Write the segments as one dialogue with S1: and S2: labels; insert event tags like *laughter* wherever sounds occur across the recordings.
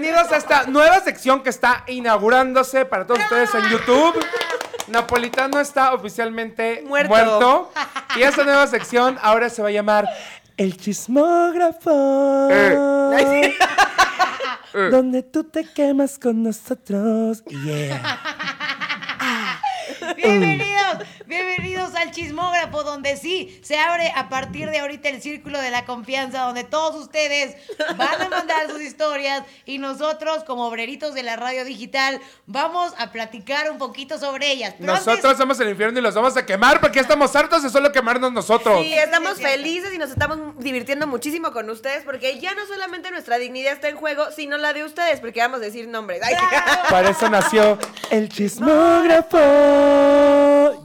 S1: bienvenidos a esta nueva sección que está inaugurándose para todos ustedes en YouTube. Napolitano está oficialmente
S2: Muerto.
S1: muerto. Y esta nueva sección ahora se va a llamar El Chismógrafo.
S2: Ay, *laughs* *laughs*
S1: Donde tú te quemas con nosotros. Yeah.
S3: Bienvenidos, bienvenidos al chismógrafo, donde sí se abre a partir de ahorita el círculo de la confianza, donde todos ustedes van a mandar sus historias y nosotros, como obreritos de la radio digital, vamos a platicar un poquito sobre ellas. Pero antes-
S1: Nosotros somos el infierno y los vamos a quemar porque estamos hartos de solo quemarnos nosotros.
S2: Sí, estamos felices y nos estamos divirtiendo muchísimo con ustedes porque ya no solamente nuestra dignidad está en juego, sino la de ustedes, porque vamos a decir nombres. Ay,
S1: Para eso nació el *laughs* Chismógrafo.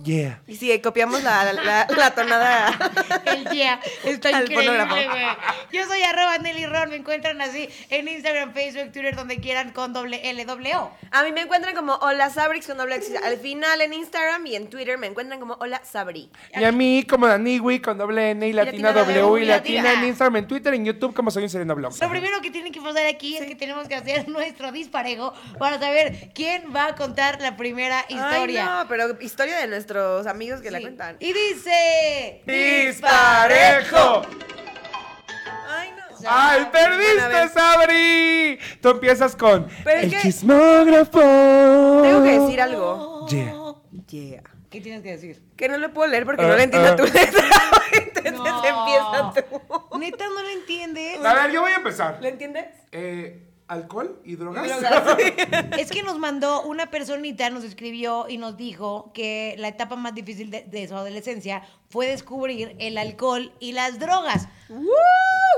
S1: Yeah.
S2: y sí, copiamos la, la, la tonada. *laughs*
S3: El día está
S2: Al
S3: increíble, güey. Yo soy arroba Nelly Ron, me encuentran así en Instagram, Facebook, Twitter, donde quieran con doble L, doble O.
S2: A mí me encuentran como Hola Sabrix con doble X al final en Instagram y en Twitter me encuentran como Hola Sabri.
S1: Y a mí como Daniwi con doble N y latina
S2: latina
S1: W y
S3: y
S1: latina
S3: latina.
S1: en Instagram, en Twitter, en YouTube como soy un sereno blog.
S3: Lo primero que tienen que pasar aquí es que tenemos que hacer nuestro disparejo para saber quién va a contar la primera historia.
S2: Ay, no, pero historia de nuestros amigos que la
S3: Sí.
S2: cuentan.
S3: Y dice...
S1: ¡Disparejo!
S2: Ay, no.
S1: ¡Ay, perdiste. Sabri! Tú empiezas con
S2: Pero es
S1: el
S2: que-
S1: chismógrafo.
S2: Tengo que decir algo.
S1: Yeah.
S2: Yeah.
S3: ¿Qué tienes que decir?
S2: Que no lo puedo leer porque
S1: Ah,
S2: no le entiendo
S1: ah.
S2: tu letra. *laughs* Entonces
S3: No.
S2: empieza tú.
S3: Neta, no lo entiendes.
S1: A ver, yo voy a empezar.
S2: ¿Lo entiendes?
S1: Eh, ¿Alcohol y drogas? *laughs*
S3: Es que nos mandó una personita, nos escribió y nos dijo que la etapa más difícil de, de su adolescencia fue descubrir el alcohol y las drogas.
S2: ¡Woo!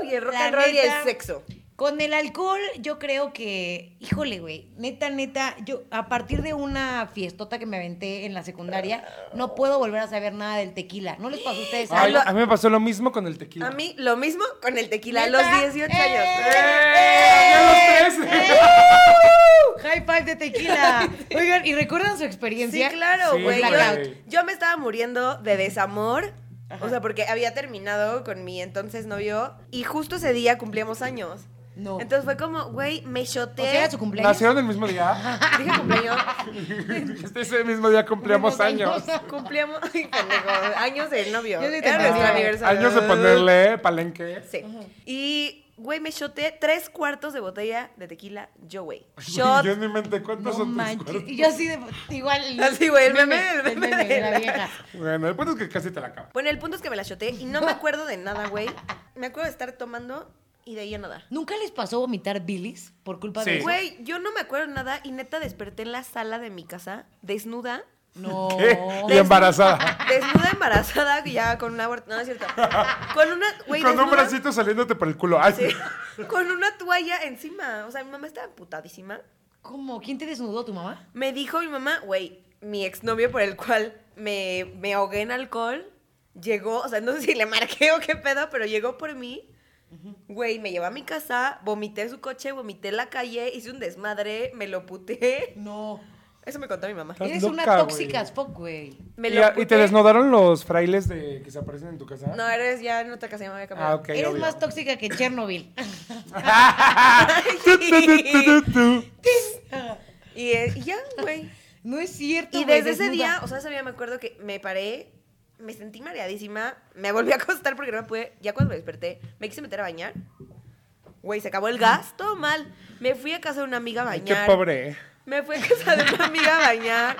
S2: Y el rock
S3: La
S2: and roll y el sexo.
S3: Con el alcohol, yo creo que, híjole, güey, neta, neta, yo a partir de una fiestota que me aventé en la secundaria, no puedo volver a saber nada del tequila. ¿No les pasó a ustedes?
S1: Ay,
S3: algo?
S1: a mí me pasó lo mismo con el tequila.
S2: A mí lo mismo con el tequila a los 18
S3: ¡Eh!
S2: años.
S1: ¡Eh! ¡Ya los tres!
S3: High five de tequila. *laughs* Oigan, ¿y recuerdan su
S2: Sí,
S3: experiencia?
S2: claro,
S1: Sí,
S2: güey.
S3: güey.
S2: yo, yo me estaba muriendo de desamor. O sea, porque había terminado con mi entonces novio y justo ese día cumplíamos años.
S3: No.
S2: Entonces fue como, güey, me
S3: ¿O
S2: shoté.
S3: sea, era su cumpleaños?
S1: ¿Nacieron el mismo día? *laughs*
S2: Dije cumpleaños.
S1: Este *laughs* ese mismo día cumplíamos años. *laughs*
S2: Cumplíamos, ay, pendejo, años de novio.
S3: Yo sí
S2: Era nuestro aniversario.
S1: Años de ponerle palenque.
S2: Sí. Y, güey, me shoté tres cuartos de botella de tequila yo, güey. Shot.
S1: Yo en mi mente, ¿cuántos
S3: No
S1: son tus
S3: manches.
S1: cuartos?
S3: Y yo así de. Igual.
S2: Así, güey, el meme, el
S3: el
S2: meme
S3: meme de
S2: de
S3: la
S2: la-
S3: vieja.
S1: Bueno, el punto es que casi te la acabas.
S2: Bueno, el punto es que me la shoté y no me acuerdo de nada, güey. Me acuerdo de estar tomando y de ahí a nada.
S3: ¿Nunca les pasó vomitar bilis por culpa
S1: Sí.
S3: de eso?
S2: Güey, yo no me acuerdo de nada y neta desperté en la sala de mi casa, desnuda.
S3: No. *laughs*
S1: ¿Qué? Y embarazada.
S2: Desnuda, embarazada, ya con una. No, no es cierto. Con una, güey,
S1: Con un
S2: desnuda,
S1: bracito saliéndote por el culo. Ay,
S2: sí, con una toalla encima. O sea, mi mamá estaba emputadísima.
S3: ¿Cómo? ¿Quién te desnudó, tu mamá?
S2: Me dijo mi mamá, güey, mi exnovio por el cual me, me ahogué en alcohol, llegó, o sea, no sé si le marqué o qué pedo, pero llegó por mí. Güey, me llevó a mi casa, vomité su coche, vomité en la calle, hice un desmadre, me lo puté.
S3: No.
S2: Eso me contó mi mamá.
S3: Eres
S1: loca,
S3: una tóxica fuck, güey.
S2: Me
S1: ¿Y, te desnudaron los frailes de que se aparecen en tu casa?
S2: No, eres ya en otra casa, ya me había cambiado.
S1: Ah.
S3: Eres
S1: obvio.
S3: más tóxica que Chernobyl. *laughs* *laughs*
S2: Y, y ya, güey.
S3: No es cierto.
S2: Y desde ese
S3: desnuda.
S2: día, o sea, ese día me acuerdo que me paré, me sentí mareadísima, me volví a acostar porque no me pude, ya cuando me desperté, me quise meter a bañar. Güey, se acabó el gas, todo mal. Me fui a casa de una amiga a
S1: Ay, Qué
S2: bañar.
S1: pobre.
S2: Me fui a casa de una amiga a bañar.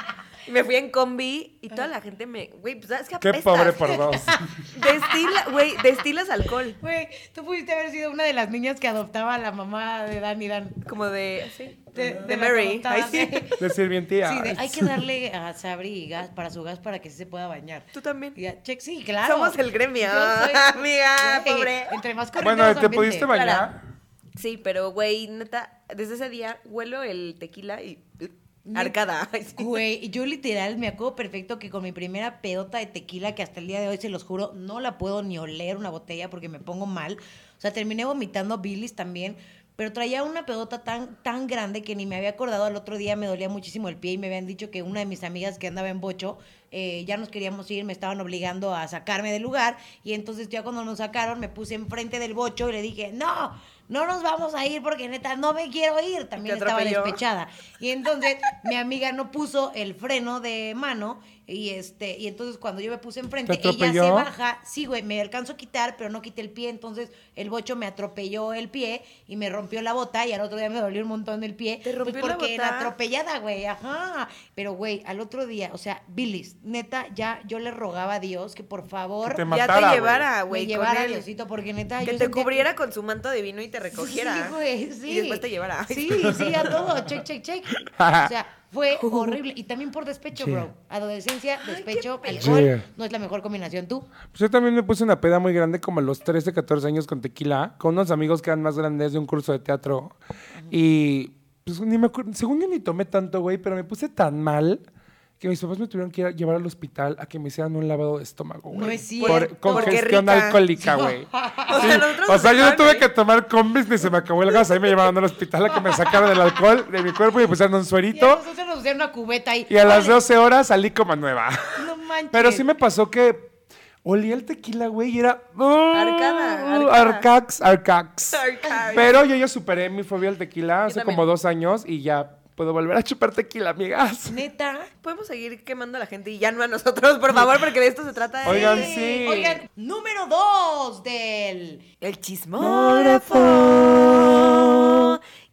S2: Y *laughs* me fui en combi y toda la gente me. Güey, pues sabes que
S1: Qué
S2: apestas.
S1: pobre *laughs* por dos.
S2: Destila, güey, destilas alcohol.
S3: Güey, tú pudiste haber sido una de las niñas que adoptaba a la mamá de Dan y Dan.
S2: Como de. Sí.
S3: De,
S2: De,
S3: de
S2: Mary. Ay, sí.
S3: sí. *laughs*
S1: De sirvientía.
S3: Sí, de, hay que darle a Sabri gas para su gas para que sí se pueda bañar.
S2: Tú también.
S3: Y ya, check, sí, claro.
S2: Somos el gremio.
S3: Soy-
S2: Amiga,
S3: Güey,
S2: pobre.
S3: Entre más
S1: Bueno, ¿te
S3: ambiente.
S1: pudiste bañar?
S2: Sí, pero, güey, neta, desde ese día huelo el tequila y. Arcada. *laughs*
S3: Güey, yo literal me acuerdo perfecto que con mi primera pedota de tequila, que hasta el día de hoy se los juro, no la puedo ni oler una botella porque me pongo mal. O sea, terminé vomitando bilis también. Pero traía una pedota tan, tan grande que ni me había acordado. Al otro día me dolía muchísimo el pie y me habían dicho que una de mis amigas que andaba en Bocho, eh, ya nos queríamos ir, me estaban obligando a sacarme del lugar. Y entonces ya cuando nos sacaron me puse enfrente del Bocho y le dije, no, no nos vamos a ir porque neta no me quiero ir. También estaba despechada. Y entonces mi amiga no puso el freno de mano y este y entonces cuando yo me puse enfrente,
S1: ¿Te
S3: ella se baja, sí, güey, me alcanzo a quitar, pero no quité el pie, entonces el bocho me atropelló el pie y me rompió la bota y al otro día me dolió un montón el pie.
S2: ¿Te rompió
S3: pues
S2: la
S3: porque
S2: bota?
S3: era atropellada, güey, ajá. Pero güey, al otro día, o sea, Billis, neta, ya yo le rogaba a Dios que por favor
S1: Que te
S2: ya te llevara, güey. con
S3: llevara
S2: él.
S3: Diosito, porque neta
S2: Que
S3: yo
S2: te
S3: sentía
S2: cubriera con su manto divino y te recogiera.
S3: Sí, güey, sí.
S2: Y después te llevara.
S3: Sí, *laughs* sí, a todo. Check, check, check. *laughs* O sea, fue *laughs* horrible. Y también por despecho, bro. Adolescencia, despecho,
S2: qué
S3: alcohol. No es la mejor combinación. ¿Tú?
S1: Pues yo también me puse una peda muy grande, como a los 13, 14 años con tequila, con unos amigos que eran más grandes de un curso de teatro. Y pues ni me acuerdo, según yo ni tomé tanto, güey, pero me puse tan mal que mis papás me tuvieron que ir a llevar al hospital a que me hicieran un lavado de estómago, güey.
S3: No es cierto.
S1: Por congestión alcohólica, güey. *laughs*
S2: O sea, nosotros
S1: o sea, yo no tuve que tomar combis ni se me acabó el gas. Ahí me llevaron al hospital a que me sacaran el alcohol de mi cuerpo y me pusieron un
S3: Y a
S1: suerito.
S3: nosotros nos pusieron una cubeta ahí.
S1: Y a las
S3: Órale,
S1: 12 horas salí como nueva.
S3: No manches.
S1: Pero sí me pasó que olía el tequila, güey, y era... Uh,
S2: arcada.
S1: Arcax, arcax.
S2: Arcax.
S1: Pero yo ya superé mi fobia al tequila hace
S2: también.
S1: como dos años y ya puedo volver a chupar tequila, amigas.
S3: Neta.
S2: Podemos seguir quemando a la gente y ya no a nosotros, por favor, porque de esto se trata. de-
S1: Oigan, sí.
S3: Oigan, número dos del.
S2: El
S1: Chismógrafo.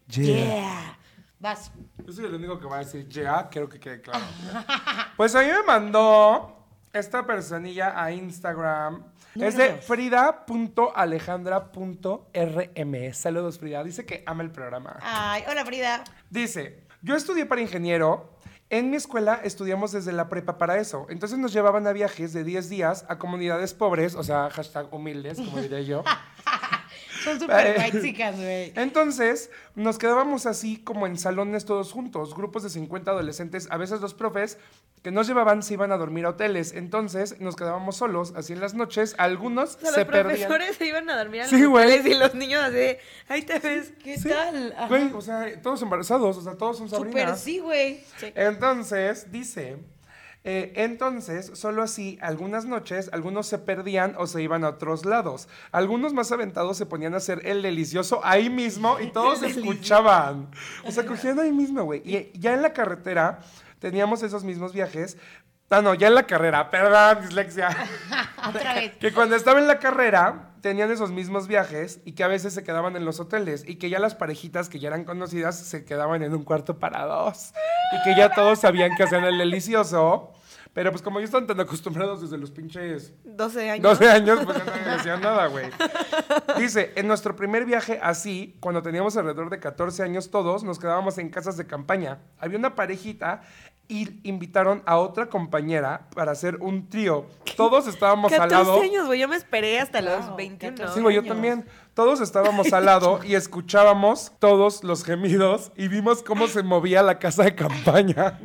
S3: Yeah. Vas.
S1: Yo soy el único que va a decir ya, quiero que quede claro. *laughs* Pues a mí me mandó esta personilla a Instagram.
S3: Número
S1: es de frida.alejandra.rm. Saludos, Frida. Dice que ama el programa.
S3: Ay, hola, Frida.
S1: Dice, yo estudié para ingeniero. En mi escuela estudiamos desde la prepa para eso. Entonces nos llevaban a viajes de 10 días a comunidades pobres, o sea, hashtag humildes, como diría yo. *laughs*
S3: Son *laughs* súper güey.
S1: Entonces, nos quedábamos así como en salones todos juntos, grupos de 50 adolescentes, a veces los profes que nos llevaban se iban a dormir a hoteles. Entonces, nos quedábamos solos, así en las noches, algunos
S2: O sea,
S1: se
S2: los
S1: perdían.
S2: profesores se iban a dormir a los
S1: Sí, güey.
S2: hoteles y los niños así, de, ahí te ves.
S3: ¿Qué
S1: Sí,
S3: tal?
S1: Güey, o sea, todos embarazados, o sea, todos son
S3: Súper
S1: sobrinas.
S3: sí, güey.
S1: Entonces, dice, eh, entonces, solo así, algunas noches, algunos se perdían o se iban a otros lados. Algunos más aventados se ponían a hacer el delicioso ahí mismo y todos *laughs* escuchaban. O sea, *laughs* cogían ahí mismo, güey. Y ya en la carretera teníamos esos mismos viajes. Ah, no, ya en la carrera, perdón, dislexia. *laughs*
S3: Otra vez.
S1: Que cuando estaba en la carrera tenían esos mismos viajes y que a veces se quedaban en los hoteles y que ya las parejitas que ya eran conocidas se quedaban en un cuarto para dos y que ya todos sabían que hacían el delicioso. Pero pues como ya están tan acostumbrados desde los pinches
S2: 12 años.
S1: 12 años, pues ya no me decían nada, güey. Dice, en nuestro primer viaje así, cuando teníamos alrededor de 14 años todos, nos quedábamos en casas de campaña. Había una parejita y invitaron a otra compañera para hacer un trío. Todos estábamos al
S2: 14
S1: lado.
S2: años, güey. Yo me esperé hasta los
S3: Wow,
S2: 21.
S3: 14
S1: Sí, güey, yo también. Todos estábamos al lado y escuchábamos todos los gemidos y vimos cómo se movía la casa de campaña.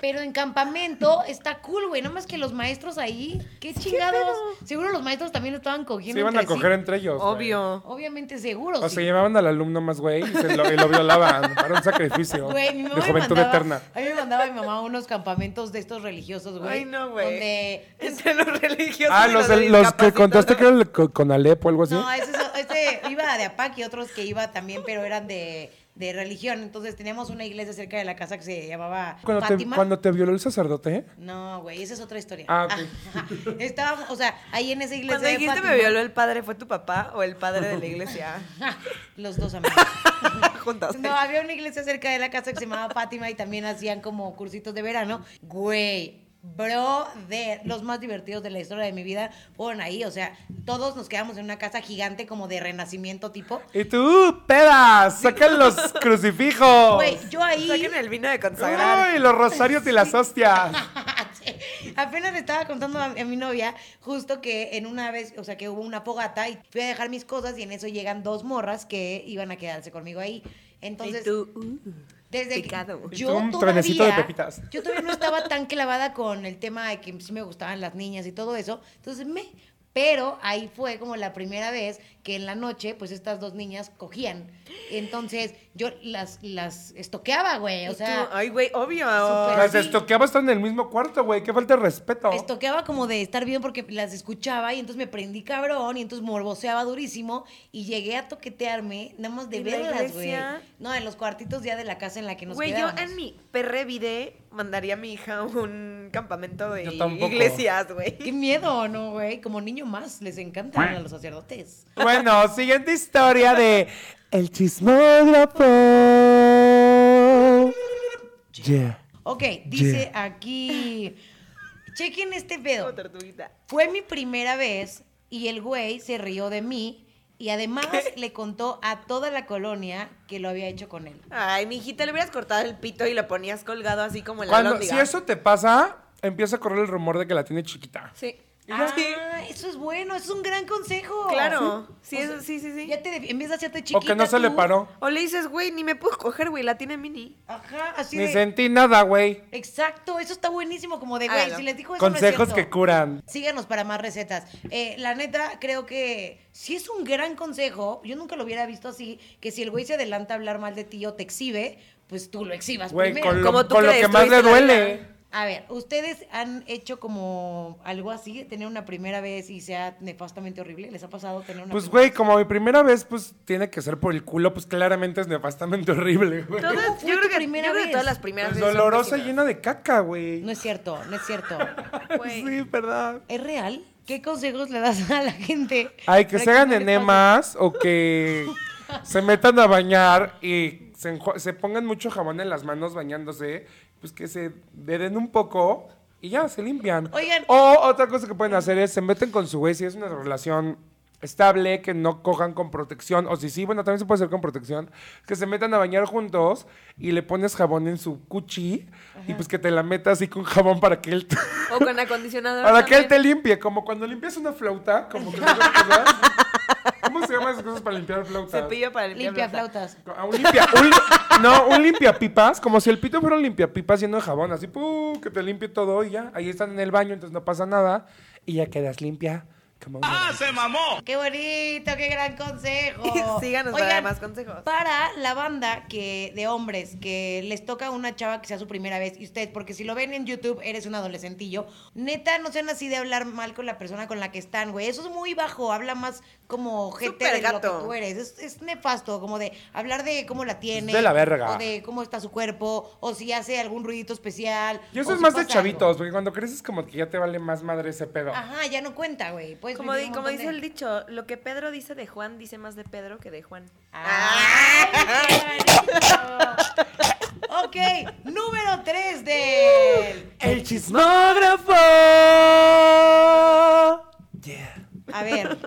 S3: Pero en campamento está cool, güey. No más que los maestros ahí. ¿Qué chingados? Seguro los maestros también estaban cogiendo.
S1: se iban a
S3: sí.
S1: coger entre ellos. güey.
S2: Obvio.
S3: Obviamente seguro.
S1: O
S3: sí.
S1: se llevaban al alumno más güey y, se lo, y lo violaban para un sacrificio
S3: Güey, mi mamá
S1: de juventud
S3: mandaba,
S1: eterna.
S3: A mí me mandaba mi mamá a unos campamentos de estos religiosos, güey.
S2: Ay, no, güey.
S3: Donde... *laughs*
S2: Entre los religiosos.
S1: Ah, los, los que contaste que eran co- con Alep o algo así.
S3: No, ese, es- ese iba de APAC y otros que iba también, pero eran de, de religión. Entonces teníamos una iglesia cerca de la casa que se llamaba
S1: cuando, te,
S3: Fátima.
S1: cuando te violó el sacerdote.
S3: No, güey, esa es otra historia.
S1: Ah, ok.
S3: Ajá. *laughs* Estábamos, o sea, ahí en esa iglesia
S2: Cuando
S3: de
S2: dijiste
S3: Fátima,
S2: me violó el padre, ¿fue tu papá o el padre de la iglesia? *laughs*
S3: Los dos amigos. *laughs*
S2: Juntos.
S3: No, había una iglesia cerca de la casa que se llamaba Fátima y también hacían como cursitos de verano. Güey, bro, de los más divertidos de la historia de mi vida fueron ahí. O sea, todos nos quedamos en una casa gigante como de renacimiento tipo.
S1: Y tú, pedas, sacan los *laughs* crucifijos.
S3: Güey, yo ahí...
S2: Saquen el vino de consagrar.
S1: Ay, los rosarios y las hostias. *laughs*
S3: Sí. Apenas le estaba contando a, a mi novia justo que en una vez, o sea, que hubo una fogata y fui a dejar mis cosas y en eso llegan dos morras que iban a quedarse conmigo ahí. Entonces,
S2: y tú, uh,
S3: desde que
S2: picado.
S1: Y
S3: yo
S1: un
S3: todavía,
S1: trenecito de pepitas.
S3: yo todavía no estaba tan clavada con el tema de que sí me gustaban las niñas y todo eso. Entonces me Pero ahí fue como la primera vez que en la noche, pues estas dos niñas cogían. Entonces yo las, las estoqueaba, güey. O sea,
S2: tú, ay, güey, obvio.
S1: Las estoqueaba estar en el mismo cuarto, güey. Qué falta de respeto.
S3: estoqueaba como de estar bien porque las escuchaba y entonces me prendí cabrón y entonces morboseaba durísimo y llegué a toquetearme nada más de
S2: ¿En la
S3: verlas, güey. No, en los cuartitos ya de la casa en la que nos
S2: Güey, yo en mi perre vide mandaría a mi hija a un campamento de iglesias, güey.
S3: Qué miedo, ¿no, güey? Como niño más, les encantan a los sacerdotes.
S1: Bueno, siguiente historia de El chismógrafo. Yeah.
S3: Ok, dice aquí. Chequen este pedo. Fue mi primera vez y el güey se rió de mí y además *laughs* le contó a toda la colonia que lo había hecho con él.
S2: Ay, mi hijita, le hubieras cortado el pito y lo ponías colgado así como en la
S1: Cuando, si eso te pasa, empieza a correr el rumor de que la tiene chiquita.
S2: Sí.
S3: Ah,
S2: Sí.
S3: eso es bueno, eso es un gran consejo.
S2: Claro. Sí,
S3: O
S2: eso-
S3: sea,
S2: sí, sí, sí.
S3: Ya te de- empieza a hacerte chiquita
S1: O que no se le paró.
S2: O le dices, güey, ni me puedo coger, güey, la tiene mini.
S3: Ajá, así
S1: Ni
S3: de...
S1: sentí nada, güey.
S3: Exacto, eso está buenísimo, como de, güey,
S2: Hágalo.
S3: si les dijo eso no es
S1: Consejos que curan.
S3: Síganos para más recetas. Eh, la neta, creo que si es un gran consejo, yo nunca lo hubiera visto así, que si el güey se adelanta a hablar mal de ti o te exhibe, pues tú lo exhibas
S1: Güey,
S3: primero.
S1: con,
S2: Como
S1: lo,
S2: tú
S1: con lo
S2: que
S1: más le duele.
S3: A ver, ¿ustedes han hecho como algo así, tener una primera vez y sea nefastamente horrible? ¿Les ha pasado tener una
S1: Pues,
S3: primera
S1: güey, como mi primera vez, pues tiene que ser por el culo, pues claramente es nefastamente horrible, güey.
S2: Todas,
S3: ¿Cómo fue
S2: yo
S3: tu
S2: creo que,
S3: primera
S2: yo creo que
S3: vez?
S2: todas las primeras
S1: Pues
S2: veces son
S1: dolorosa,
S2: pésimas.
S1: llena de caca, güey.
S3: No es cierto, no es cierto. *laughs*
S2: Güey.
S1: Sí, verdad.
S3: ¿Es real? ¿Qué consejos le das a la gente?
S1: Ay, que
S3: para
S1: se hagan
S3: no le pase?
S1: enemas o que *laughs* se metan a bañar y se, se pongan mucho jabón en las manos bañándose, pues que se den un poco y ya, se limpian.
S3: Oigan.
S1: O otra cosa que pueden hacer es se meten con su güey si es una relación estable, que no cojan con protección, o si sí, bueno, también se puede hacer con protección, que se metan a bañar juntos y le pones jabón en su cuchi y pues que te la metas así con jabón para que él...
S2: O con acondicionador. *laughs*
S1: Para que él te limpie, como cuando limpias una flauta, como que *laughs* cosas. ¿Cómo se llaman esas cosas para limpiar flautas?
S2: Cepillo para limpiar
S3: Limpia
S2: flauta.
S3: flautas.
S1: A un limpia, un- no, un limpiapipas, como si el pito fuera un limpiapipas lleno de jabón, así, ¡pum! que te limpie todo y ya. Ahí están en el baño, entonces no pasa nada y ya quedas limpia como una.
S3: ¡Qué bonito! ¡Qué gran consejo! *laughs*
S2: Síganos
S3: Oigan,
S2: para más consejos.
S3: Para la banda que de hombres que les toca a una chava que sea su primera vez y ustedes, porque si lo ven en YouTube eres un adolescentillo, neta no sean así de hablar mal con la persona con la que están, güey. Eso es muy bajo, habla más como gente de lo
S2: gato.
S3: que tú eres. Es, es nefasto, como de hablar de cómo la tiene.
S1: de la verga.
S3: O de cómo está su cuerpo, o si hace algún ruidito especial.
S1: Y eso es
S3: si
S1: más de chavitos,
S3: algo.
S1: porque cuando creces como que ya te vale más madre ese pedo.
S3: Ajá, ya no cuenta, güey. Puedes
S2: Como,
S3: vivir
S2: di-
S3: un
S2: como dice
S3: de-
S2: el dicho, lo que Pedro dice de Juan dice más de Pedro que de Juan.
S3: ¡Ay, qué bonito! ok, número 3 del...
S1: El chismógrafo. Yeah.
S3: A ver,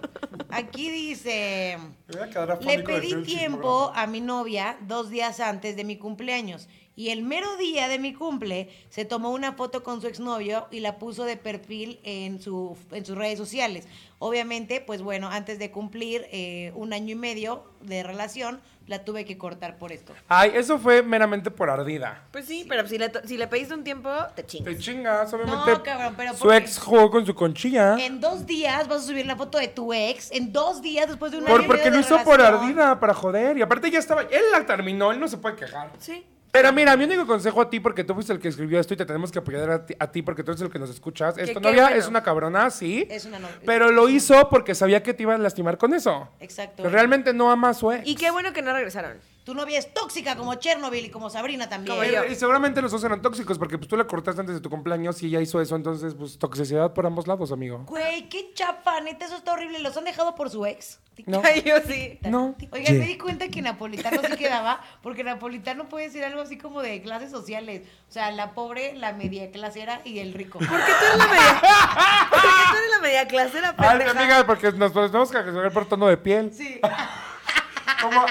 S3: aquí dice... Le pedí tiempo a mi novia dos días antes de mi cumpleaños y el mero día de mi cumple se tomó una foto con su exnovio y la puso de perfil en, su, en sus redes sociales. Obviamente, pues bueno, antes de cumplir eh, un año y medio de relación, la tuve que cortar por esto.
S1: Ay, eso fue meramente por ardida.
S2: Pues sí, pero si le, to- si le pediste un tiempo, te
S1: Te
S2: chingas.
S1: chingas, obviamente.
S3: No, cabrón, pero
S1: Su ex jugó con su conchilla.
S3: En dos días vas a subir la foto de tu ex. En dos días después de un
S1: Por, porque lo
S3: de
S1: hizo por ardida, para joder. Y aparte ya estaba. Él la terminó, él no se puede quejar.
S2: Sí.
S1: Pero mira, mi único consejo a ti, porque tú fuiste el que escribió esto y te tenemos que apoyar a ti, a ti porque tú eres el que nos escuchas. Es
S2: Que
S1: tu
S2: qué
S1: novia,
S2: bueno.
S1: es una cabrona, sí.
S3: Es una novia.
S1: Pero lo hizo porque sabía que te iba a lastimar con eso.
S3: Exacto.
S1: Pero realmente no ama a su ex.
S2: Y qué bueno que no regresaron.
S3: Tu novia es tóxica como Chernobyl y como Sabrina también.
S2: Como.
S1: Y seguramente los dos eran tóxicos porque pues tú la cortaste antes de tu cumpleaños y ella hizo eso. Entonces, pues toxicidad por ambos lados, amigo.
S3: Güey, qué chapa, neta, eso está horrible. ¿Los han dejado por su ex?
S1: No. *laughs*
S2: Ay, yo sí.
S1: No.
S3: Oigan,
S1: Yeah.
S3: me di cuenta que Napolitano sí quedaba, porque Napolitano puede decir algo así como de clases sociales. O sea, la pobre, la media clasera y el rico.
S2: ¿Por qué tú eres la media? ¿Por qué tú eres la media clasera,
S1: Ay, amiga, porque nos tenemos que resolver por tono de piel.
S3: Sí. *laughs*
S1: Como,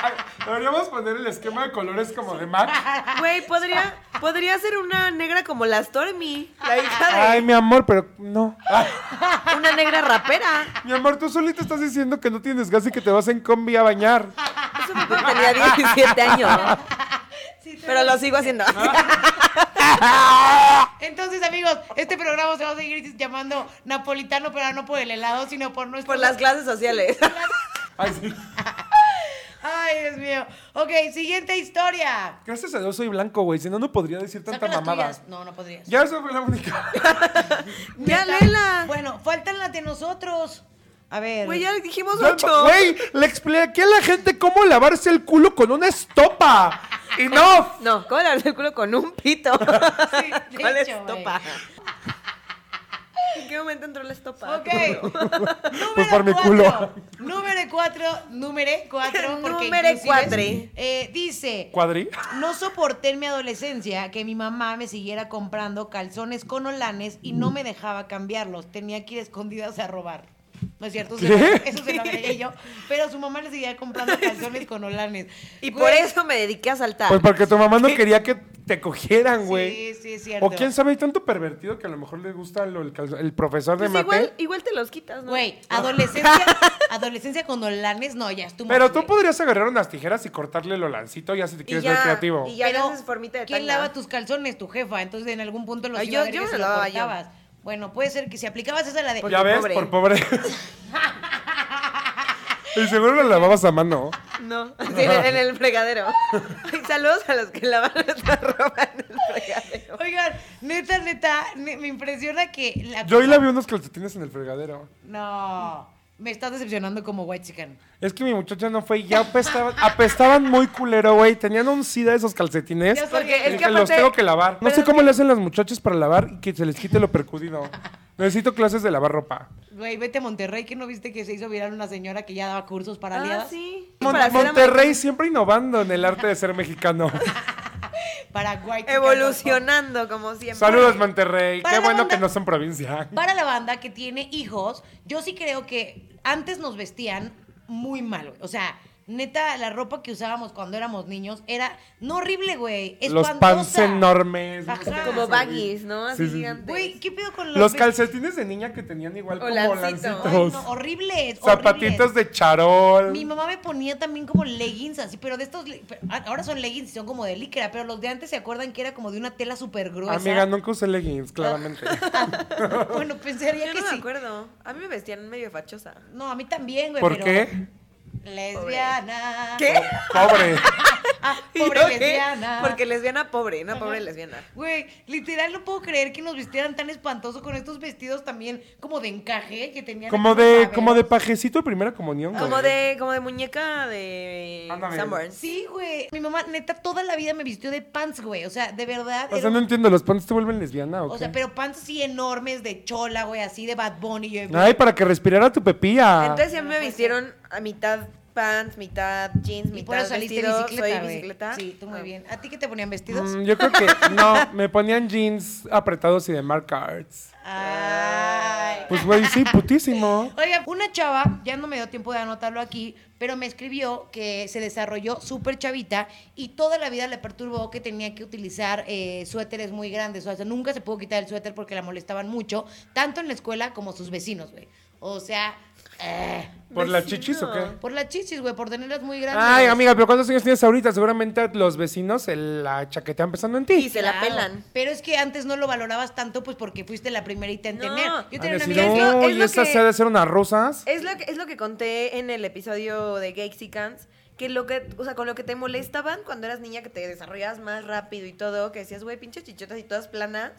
S1: deberíamos poner el esquema de colores como de Mac.
S2: Güey, podría, podría ser una negra como la Stormy, la hija de
S1: Ay, mi amor, pero no. Ay,
S2: una negra rapera.
S1: mi amor, tú solita estás diciendo que no tienes gas y que te vas en combi a bañar.
S2: Eso fue cuando tenía 17 años.
S3: Sí,
S2: Pero lo sigo haciendo.
S3: Entonces, amigos, este programa se va a seguir llamando Napolitano, pero no por el helado, sino por nuestro...
S2: Por las clases sociales.
S1: Ay, sí.
S3: Ay, Dios mío. Ok, siguiente historia.
S1: Gracias a Dios soy blanco, güey. Si no, no podría decir tanta
S3: Saca las
S1: mamada.
S3: tuyas. No, no podrías.
S1: Ya esa fue la única. *laughs*
S2: ya,
S3: Neta.
S2: Lela.
S3: Bueno, faltan las de nosotros. A ver.
S2: Güey, ya dijimos ocho.
S1: Güey, le expliqué a la gente cómo lavarse el culo con una estopa. Y no.
S2: No, ¿cómo lavarse el culo con un pito?
S3: Sí, *laughs* de
S2: ¿Cuál
S3: hecho,
S2: estopa? ¿En qué momento entró la estopa?
S3: Ok. *laughs* Número
S1: Pues por mi
S3: cuatro.
S1: culo.
S3: Número cuatro. Número cuatro. *laughs* porque
S2: Número
S3: inclusive,
S2: cuatro.
S3: eh, dice.
S1: ¿Cuadri?
S3: No soporté en mi adolescencia que mi mamá me siguiera comprando calzones con olanes y no me dejaba cambiarlos. Tenía que ir escondidas a robar. No es cierto, eso,
S1: ¿Qué?
S3: se lo- eso se lo agregué yo. *laughs* Pero su mamá le seguía comprando calzones con olanes.
S2: Y
S3: Güey,
S2: por eso me dediqué a saltar.
S1: Pues porque tu mamá no quería que te cogieran, güey.
S3: Sí, sí, es cierto.
S1: O quién sabe, hay tanto pervertido que a lo mejor le gusta lo- el, el profesor de
S2: Pues
S1: mate.
S2: igual, igual te los quitas, ¿no?
S3: Güey, adolescencia, *laughs* adolescencia con olanes, no, ya estuvo.
S1: Pero tú podrías agarrar unas tijeras y cortarle el olancito ya si te quieres
S2: ya,
S1: ver creativo.
S2: y ya
S3: Pero,
S2: haces formita de
S3: ¿quién
S2: tanga.
S3: lava tus calzones? Tu jefa. Entonces, en algún punto los
S2: Ay,
S3: iba a
S2: yo-
S3: ver
S2: yo
S3: que
S2: me
S3: se
S2: lo yo.
S3: Bueno, puede ser que si aplicabas esa la de...
S1: Ya ves,
S2: pobre.
S1: por pobre. *laughs* y seguro la lavabas a mano.
S2: No, *laughs* en, el- fregadero. Ay, saludos a los que lavan nuestra ropa en el fregadero.
S3: Oigan, neta, neta, ne- me impresiona que la
S1: Yo hoy la vi unos calcetines en el fregadero.
S3: No, me estás decepcionando como white chicken.
S1: Es que mi muchacha no fue y ya apestaban, apestaban muy culero, güey. Tenían un sida esos calcetines.
S3: Ya sé.
S2: Porque
S1: Y
S2: es que
S1: dije, los tengo que lavar. No
S2: pero
S1: sé cómo
S2: que-
S1: le hacen las muchachas para lavar y que se les quite lo percudido. *laughs* Necesito clases de lavar ropa.
S3: Güey, vete a Monterrey, que no viste que se hizo viral una señora que ya daba cursos para
S2: Ah,
S3: aliadas.
S2: sí.
S1: Mon-
S2: Para hacer
S1: Monterrey siempre innovando en el arte de ser mexicano. *laughs*
S3: Para white chicken.
S2: Evolucionando, como siempre.
S1: Saludos, Monterrey.
S3: Para
S1: Qué bueno
S3: banda.
S1: que no son provincia. *laughs*
S3: Para la banda que tiene hijos, yo sí creo que antes nos vestían muy mal, güey. O sea, neta, la ropa que usábamos cuando éramos niños era no horrible, güey.
S1: Los pants enormes.
S3: Ajá.
S2: Como baggies, ¿no? Así
S1: Sí,
S2: gigantes.
S3: Güey, ¿qué pido con los
S1: Los calcetines de niña que tenían igual como lancitos.
S3: Ay, no, horribles,
S1: Zapatitos
S3: horribles.
S1: de charol.
S3: Mi mamá me ponía también como leggings así, pero de estos, ahora son leggings y son como de licra, pero los de antes se acuerdan que era como de una tela súper gruesa.
S1: Amiga, nunca usé leggings, claramente. *laughs*
S3: Bueno, pensaría
S2: Yo
S3: que
S2: no me
S3: sí.
S2: acuerdo. A mí me vestían medio fachosa.
S3: No, a mí también, güey.
S1: ¿Por
S3: pero-
S1: qué?
S3: Lesbiana.
S2: ¿Qué?
S1: Pobre. *laughs*
S3: Ah, *laughs*
S2: ¿Y
S3: pobre
S2: qué?
S3: lesbiana.
S2: Porque lesbiana pobre, una pobre lesbiana.
S3: Güey, literal no puedo creer que nos vistieran tan espantoso con estos vestidos también como de encaje que tenían.
S1: Como de, como de pajecito de primera comunión, güey.
S2: Como de, como de muñeca de
S1: Ándale.
S2: Sanborns.
S3: Sí, güey. Mi mamá, neta, toda la vida me vistió de pants, güey. O sea, de verdad.
S1: O
S3: era
S1: sea, no
S3: un-
S1: entiendo, ¿los pants te vuelven lesbiana o
S3: O
S1: qué?
S3: sea, pero pants así enormes de chola, güey, así de Bad Bunny. Yo,
S1: Ay, para que respirara tu pepilla.
S2: Entonces ya
S3: No
S2: me vistieron a mitad pants, mitad jeans,
S3: y
S2: mitad
S3: por eso saliste
S2: vestido.
S3: bicicleta,
S2: Soy bicicleta.
S3: Sí, tú muy
S2: Ah.
S3: bien. ¿A ti qué te ponían vestidos?
S1: Mm, yo creo que *laughs* no, me ponían jeans apretados y de Mark Arts.
S3: Ay.
S1: Pues güey, sí, putísimo.
S3: Oiga, una chava, ya no me dio tiempo de anotarlo aquí, pero me escribió que se desarrolló súper chavita y toda la vida le perturbó que tenía que utilizar eh, suéteres muy grandes. O sea, nunca se pudo quitar el suéter porque la molestaban mucho, tanto en la escuela como sus vecinos, güey. O sea, eh,
S1: ¿Por las chichis o qué?
S3: por las chichis, güey, por tenerlas muy grandes.
S1: Ay, amiga, pero ¿cuántos años tienes ahorita? Seguramente los vecinos se la chaquetean pensando en
S2: Y
S1: ti.
S2: se la pelan.
S3: Pero es que antes no lo valorabas tanto, pues porque fuiste la primerita en
S2: No.
S3: tener. Yo tenía una amiga que
S2: es lo-
S1: "Oh,
S2: es
S1: y
S2: lo que-
S1: se ha de ser unas rusas.
S2: Es lo que, es lo que conté en el episodio de Gexicans, que lo que, o sea, con lo que te molestaban cuando eras niña, que te desarrollabas más rápido y todo, que decías, güey, pinches chichotas y todas planas.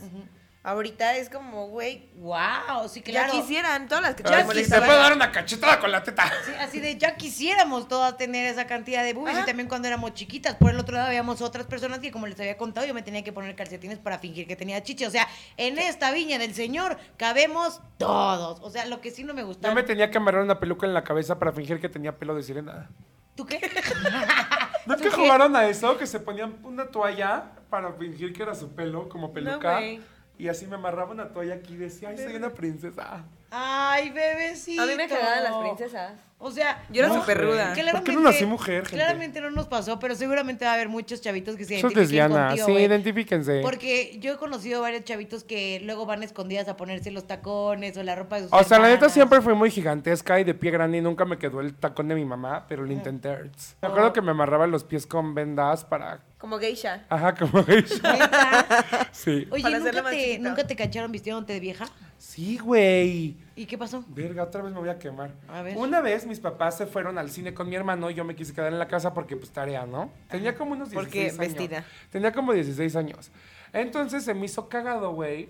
S2: Ahorita es como, güey,
S3: wow, sí, claro.
S2: ya quisieran todas las que te
S1: sí, te puedo dar una cachetada con la teta.
S3: Sí, así de ya quisiéramos todas tener esa cantidad de boobies y también cuando éramos chiquitas. Por el otro lado habíamos otras personas que como les había contado yo me tenía que poner calcetines para fingir que tenía chichi. O sea, en esta viña del señor cabemos todos. O sea, lo que sí no me
S1: Yo
S3: gustaba.
S1: me tenía que amarrar una peluca en la cabeza para fingir que tenía pelo de sirena.
S3: ¿Tú qué? *laughs*
S1: ¿No es
S3: ¿Tú
S1: que
S3: qué?
S1: jugaron a eso? Que se ponían una toalla para fingir que era su pelo, como peluca.
S2: güey.
S1: Y así me amarraba una toalla aquí y decía, ay, soy una princesa.
S3: Ay, bebecito.
S2: A mí me cagaban las princesas.
S3: O sea,
S2: Yo era
S1: No,
S2: súper ruda.
S1: ¿Por qué
S3: claramente,
S1: no nací mujer, gente?
S3: claramente no nos pasó, pero seguramente va a haber muchos chavitos que se identifiquen
S1: lesbiana,
S3: contigo,
S1: sí,
S3: güey.
S1: identifíquense.
S3: Porque yo he conocido varios chavitos que luego van escondidas a ponerse los tacones o la ropa de sus
S1: O sea, la neta siempre fue muy gigantesca y de pie grande y nunca me quedó el tacón de mi mamá, pero lo intenté. Me acuerdo que me amarraba los pies con vendas para...
S2: Como geisha.
S1: Ajá, como geisha. *laughs* Sí.
S3: Oye, ¿nunca te. ¿nunca te cacharon vistiéndote de vieja?
S1: Sí, güey.
S3: ¿Y qué pasó?
S1: Verga, otra vez me voy a quemar.
S3: A ver.
S1: Una vez mis papás se fueron al cine con mi hermano y yo me quise quedar en la casa porque pues tarea, ¿no? Tenía como unos 16
S2: Porque
S1: años.
S2: vestida.
S1: Tenía como 16 años. Entonces se me hizo cagado, güey,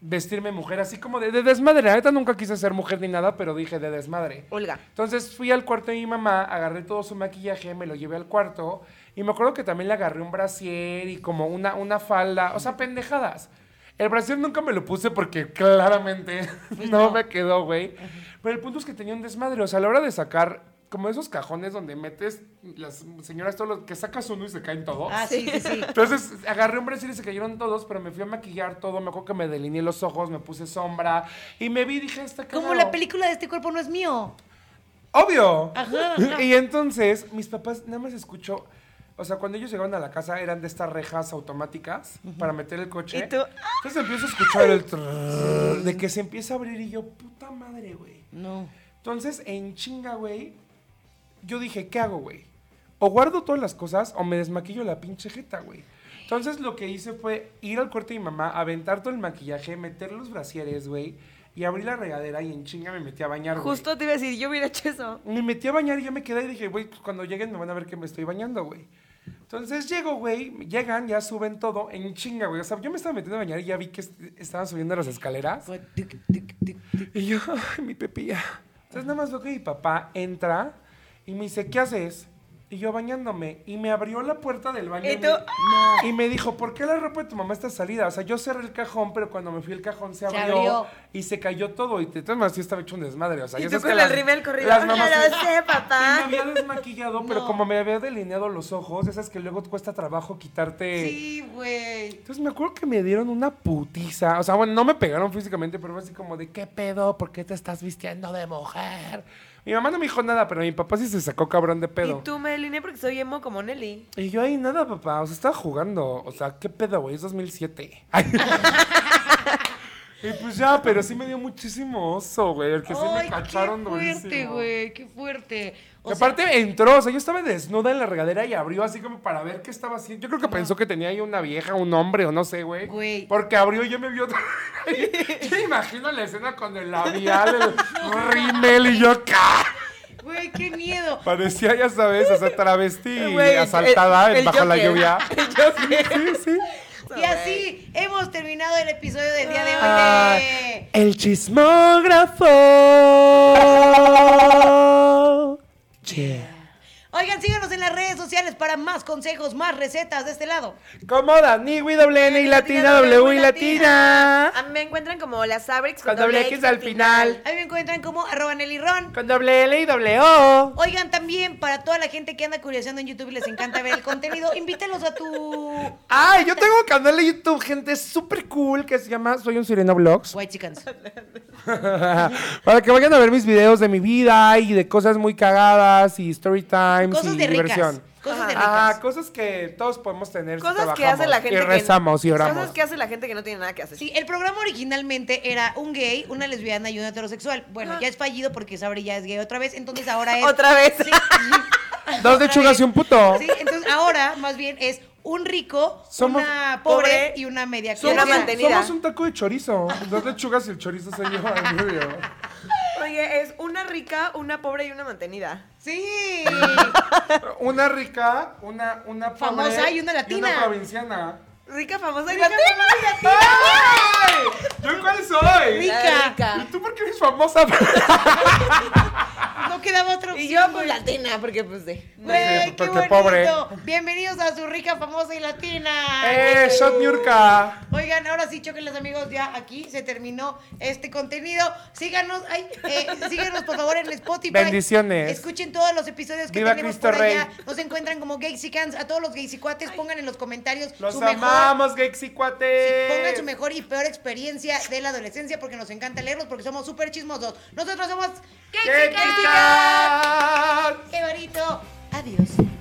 S1: vestirme mujer así como de, de desmadre. La neta nunca quise ser mujer ni nada, pero dije de desmadre.
S2: Olga.
S1: Entonces fui al cuarto de mi mamá, agarré todo su maquillaje, me lo llevé al cuarto y me acuerdo que también le agarré un brasier y como una, una falda, o sea, pendejadas. El brasier nunca me lo puse porque claramente *laughs* no,
S3: no.
S1: me quedó, güey. Pero el punto es que tenía un desmadre, o sea, a la hora de sacar como esos cajones donde metes las señoras todo lo que sacas uno y se caen todos.
S3: Ah, sí, sí, sí.
S1: Entonces agarré un brasier y se cayeron todos, pero me fui a maquillar todo. Me acuerdo que me delineé los ojos, me puse sombra y me vi y dije, está
S3: Como
S1: cagado".
S3: la película de este cuerpo no es mío.
S1: Obvio.
S3: Ajá, ajá. *laughs*
S1: Y entonces mis papás nada más escuchó, o sea, cuando ellos llegaron a la casa eran de estas rejas automáticas para meter el coche.
S2: ¿Y tú?
S1: Entonces empiezo a escuchar el trrrr de que se empieza a abrir y yo, puta madre, güey.
S3: No.
S1: Entonces, en chinga, güey, yo dije, ¿qué hago, güey? O guardo todas las cosas o me desmaquillo la pinche jeta, güey. Entonces, lo que hice fue ir al cuarto de mi mamá, aventar todo el maquillaje, meter los brasieres, güey, y abrí la regadera y en chinga me metí a bañar, güey.
S2: Justo te iba a decir, yo hubiera hecho eso.
S1: Me metí a bañar y yo me quedé y dije, güey, pues cuando lleguen me van a ver que me estoy bañando, güey. Entonces llego, güey, llegan, ya suben todo en chinga, güey. O sea, yo me estaba metiendo a bañar y ya vi que est- estaban subiendo las escaleras. Y yo, *laughs* ay, mi pepilla. Entonces nada más veo que mi papá entra y me dice, ¿qué haces? Y yo bañándome. Y me abrió la puerta del baño.
S2: ¿Y
S1: y
S2: tú?
S1: me- y me dijo, ¿por qué la ropa de tu mamá está salida? O sea, yo cerré el cajón, pero cuando me fui el cajón se
S3: Se
S1: abrió,
S3: abrió.
S1: y se cayó todo. Y todas maneras sí estaba hecho un desmadre. O sea,
S2: Y
S1: ya
S2: tú con
S1: que
S2: el rímel corrido.
S1: Las mamás
S2: Ya lo sé,
S1: y
S2: papá.
S1: me había desmaquillado, pero
S3: No.
S1: como me había delineado los ojos, esas que luego cuesta trabajo quitarte.
S3: Sí, güey.
S1: Entonces me acuerdo que me dieron una putiza. O sea, bueno, no me pegaron físicamente, pero fue así como de, ¿qué pedo? ¿Por qué te estás vistiendo de mujer? Mi mamá no me dijo nada, pero mi papá sí se sacó cabrón de pedo.
S2: Y tú me delineé porque soy emo como Nelly.
S1: Y yo ahí nada, papá. O sea, estaba jugando. O sea, ¿qué pedo, güey? Es 2007. Ay. *laughs* y pues ya, pero sí me dio muchísimo oso, güey. El que sí me
S3: Ay,
S1: cacharon
S3: qué fuerte, güey, qué fuerte.
S1: Y
S3: O sea,
S1: aparte entró, o sea, yo estaba desnuda en la regadera y abrió así como para ver qué estaba haciendo. Yo creo que pensó que tenía ahí una vieja, un hombre o no sé, güey.
S3: Güey.
S1: Porque abrió y yo me vio. *laughs* yo imagino la escena con el labial, el *laughs* rímel y yo
S3: güey, qué miedo.
S1: Parecía, ya sabes, sea, travesti *laughs*
S2: Güey,
S1: asaltada
S2: el- el
S1: bajo la lluvia. Sí, sí.
S3: Y así hemos terminado el episodio del día de hoy
S1: Ah, el chismógrafo. Yeah.
S3: Oigan, síganos en las redes sociales para más consejos, más recetas de este lado.
S1: Como Dani, Wi, doble N y latina, W y latina.
S2: A mí me encuentran como las Sabrix
S1: Con doble X al final.
S3: A mí me encuentran como arroba Nelly Ron.
S1: Con doble L y doble O.
S3: Oigan, también para toda la gente que anda curioseando en YouTube y les encanta ver el contenido, invítalos a tu
S1: Ay, yo tengo un canal de YouTube, gente, súper cool que se llama Soy un Sireno Vlogs.
S3: White Chickens. *laughs*
S1: Para que vayan a ver mis videos de mi vida y de cosas muy cagadas y story times
S3: Cosas
S1: y
S3: de ricas.
S1: diversión.
S3: Cosas de
S1: Ah,
S3: ricas.
S1: cosas que todos podemos tener. si
S2: Cosas que hace la gente
S1: Y
S2: que
S1: rezamos y oramos.
S2: Cosas que hace la gente que no tiene nada que hacer.
S3: Sí, el programa originalmente era un gay, una lesbiana y un heterosexual. Bueno, ya es fallido porque Sabri ya es gay otra vez, entonces ahora es...
S2: Otra vez.
S3: Sí. *laughs*
S1: Dos lechugas y un puto.
S3: Sí, entonces ahora más bien es un rico,
S1: Somos
S3: una pobre,
S2: pobre
S3: y una media
S2: y una
S3: clase.
S1: Somos,
S2: mantenida.
S1: somos un taco de chorizo. Dos lechugas y el chorizo soy yo. en medio.
S2: Oye, es una rica, una pobre y una mantenida.
S3: Sí. *laughs*
S1: Una rica, una, una pobre
S3: Famosa y una latina.
S1: una provinciana.
S2: Rica, famosa y
S3: Rica,
S2: latina.
S1: ¡Ay! ¿Yo cuál soy?
S3: Rica.
S2: Rica.
S1: ¿Y tú por qué eres famosa?
S3: No quedaba otra
S2: Y yo pues latina, porque pues de.
S3: Güey, qué
S1: porque
S3: bonito.
S1: pobre.
S3: Bienvenidos a su rica, famosa y latina.
S1: ¡Eh, Shot Niurka!
S3: Oigan, ahora sí, choquenles amigos, ya aquí se terminó este contenido. Síganos, ay, eh, síganos por favor en Spotify.
S1: Bendiciones.
S3: Escuchen todos los episodios que
S1: Viva
S3: tenemos
S1: Cristo
S3: por allá.
S1: Rey.
S3: Nos encuentran como Gaysicans. A todos los gaysicuates, pongan en los comentarios
S1: ¡Los
S3: su mejor.
S1: Vamos, Gexi Cuate.
S3: Pongan su mejor y peor experiencia de la adolescencia porque nos encanta leerlos porque somos súper chismosos. Nosotros somos
S1: Gexicat. ¡Qué bonito! Adiós.